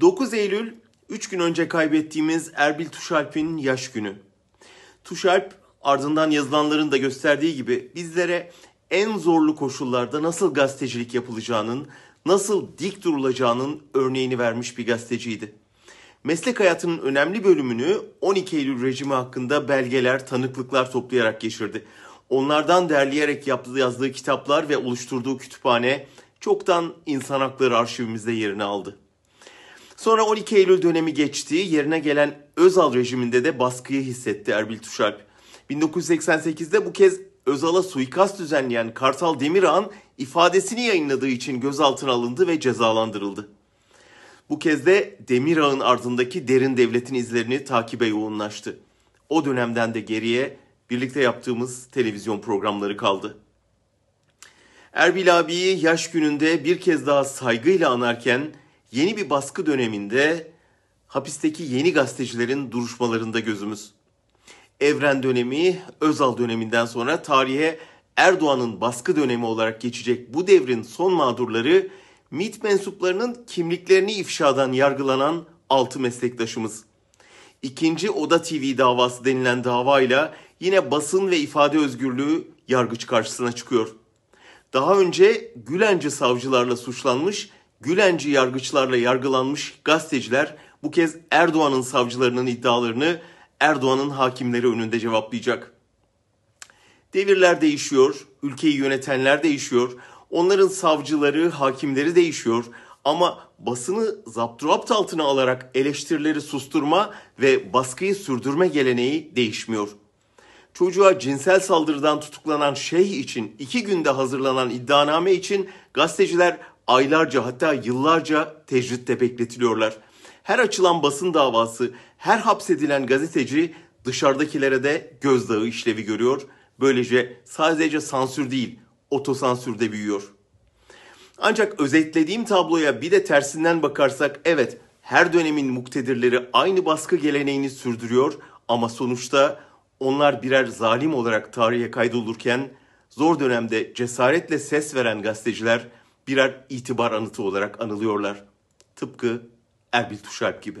9 Eylül 3 gün önce kaybettiğimiz Erbil Tuşalp'in yaş günü. Tuşalp ardından yazılanların da gösterdiği gibi bizlere en zorlu koşullarda nasıl gazetecilik yapılacağının, nasıl dik durulacağının örneğini vermiş bir gazeteciydi. Meslek hayatının önemli bölümünü 12 Eylül rejimi hakkında belgeler, tanıklıklar toplayarak geçirdi. Onlardan derleyerek yaptığı, yazdığı kitaplar ve oluşturduğu kütüphane çoktan insan hakları arşivimizde yerini aldı. Sonra 12 Eylül dönemi geçti. Yerine gelen Özal rejiminde de baskıyı hissetti Erbil Tuşalp. 1988'de bu kez Özal'a suikast düzenleyen Kartal Demirağ'ın ifadesini yayınladığı için gözaltına alındı ve cezalandırıldı. Bu kez de Demirağ'ın ardındaki derin devletin izlerini takibe yoğunlaştı. O dönemden de geriye birlikte yaptığımız televizyon programları kaldı. Erbil abiyi yaş gününde bir kez daha saygıyla anarken yeni bir baskı döneminde hapisteki yeni gazetecilerin duruşmalarında gözümüz. Evren dönemi, Özal döneminden sonra tarihe Erdoğan'ın baskı dönemi olarak geçecek bu devrin son mağdurları MİT mensuplarının kimliklerini ifşadan yargılanan altı meslektaşımız. İkinci Oda TV davası denilen davayla yine basın ve ifade özgürlüğü yargıç karşısına çıkıyor. Daha önce Gülenci savcılarla suçlanmış, Gülenci yargıçlarla yargılanmış gazeteciler bu kez Erdoğan'ın savcılarının iddialarını Erdoğan'ın hakimleri önünde cevaplayacak. Devirler değişiyor, ülkeyi yönetenler değişiyor, onların savcıları, hakimleri değişiyor ama basını zapturapt altına alarak eleştirileri susturma ve baskıyı sürdürme geleneği değişmiyor. Çocuğa cinsel saldırıdan tutuklanan şeyh için iki günde hazırlanan iddianame için gazeteciler aylarca hatta yıllarca tecritte bekletiliyorlar. Her açılan basın davası, her hapsedilen gazeteci dışarıdakilere de gözdağı işlevi görüyor. Böylece sadece sansür değil, otosansür de büyüyor. Ancak özetlediğim tabloya bir de tersinden bakarsak evet her dönemin muktedirleri aynı baskı geleneğini sürdürüyor ama sonuçta onlar birer zalim olarak tarihe kaydolurken zor dönemde cesaretle ses veren gazeteciler birer itibar anıtı olarak anılıyorlar. Tıpkı Erbil Tuşalp gibi.